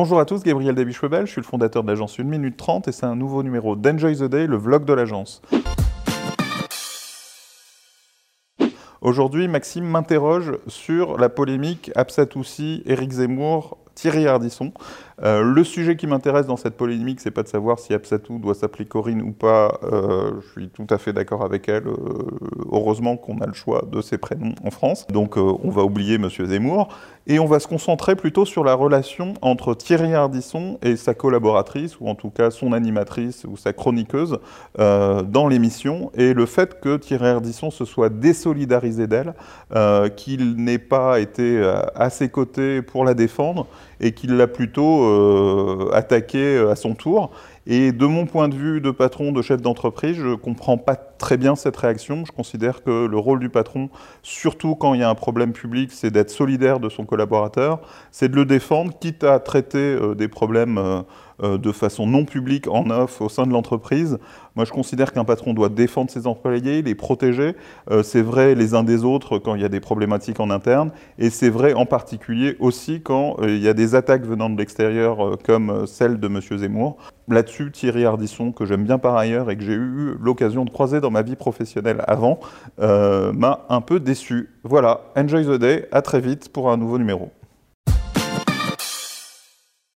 Bonjour à tous, Gabriel Dabichwebel, je suis le fondateur de l'agence 1 minute 30 et c'est un nouveau numéro d'Enjoy the Day, le vlog de l'agence. Aujourd'hui, Maxime m'interroge sur la polémique Absatoussi, Éric Zemmour, Thierry Ardisson. Euh, le sujet qui m'intéresse dans cette polémique, c'est pas de savoir si Absatou doit s'appeler Corinne ou pas. Euh, je suis tout à fait d'accord avec elle. Euh, heureusement qu'on a le choix de ses prénoms en France. Donc on va oublier Monsieur Zemmour et on va se concentrer plutôt sur la relation entre Thierry Ardisson et sa collaboratrice, ou en tout cas son animatrice ou sa chroniqueuse dans l'émission, et le fait que Thierry Ardisson se soit désolidarisé d'elle, qu'il n'ait pas été à ses côtés pour la défendre et qu'il l'a plutôt euh, attaqué euh, à son tour. Et de mon point de vue de patron, de chef d'entreprise, je ne comprends pas très bien cette réaction. Je considère que le rôle du patron, surtout quand il y a un problème public, c'est d'être solidaire de son collaborateur, c'est de le défendre, quitte à traiter euh, des problèmes de façon non publique, en off, au sein de l'entreprise. Moi, je considère qu'un patron doit défendre ses employés, les protéger. c'est vrai les uns des autres quand il y a des problématiques en interne, et c'est vrai en particulier aussi quand il y a des attaques venant de l'extérieur, comme celle de M. Zemmour. Là-dessus, Thierry Ardisson, que j'aime bien par ailleurs et que j'ai eu l'occasion de croiser dans ma vie professionnelle avant, euh, m'a un peu déçu. Voilà, enjoy the day, à très vite pour un nouveau numéro.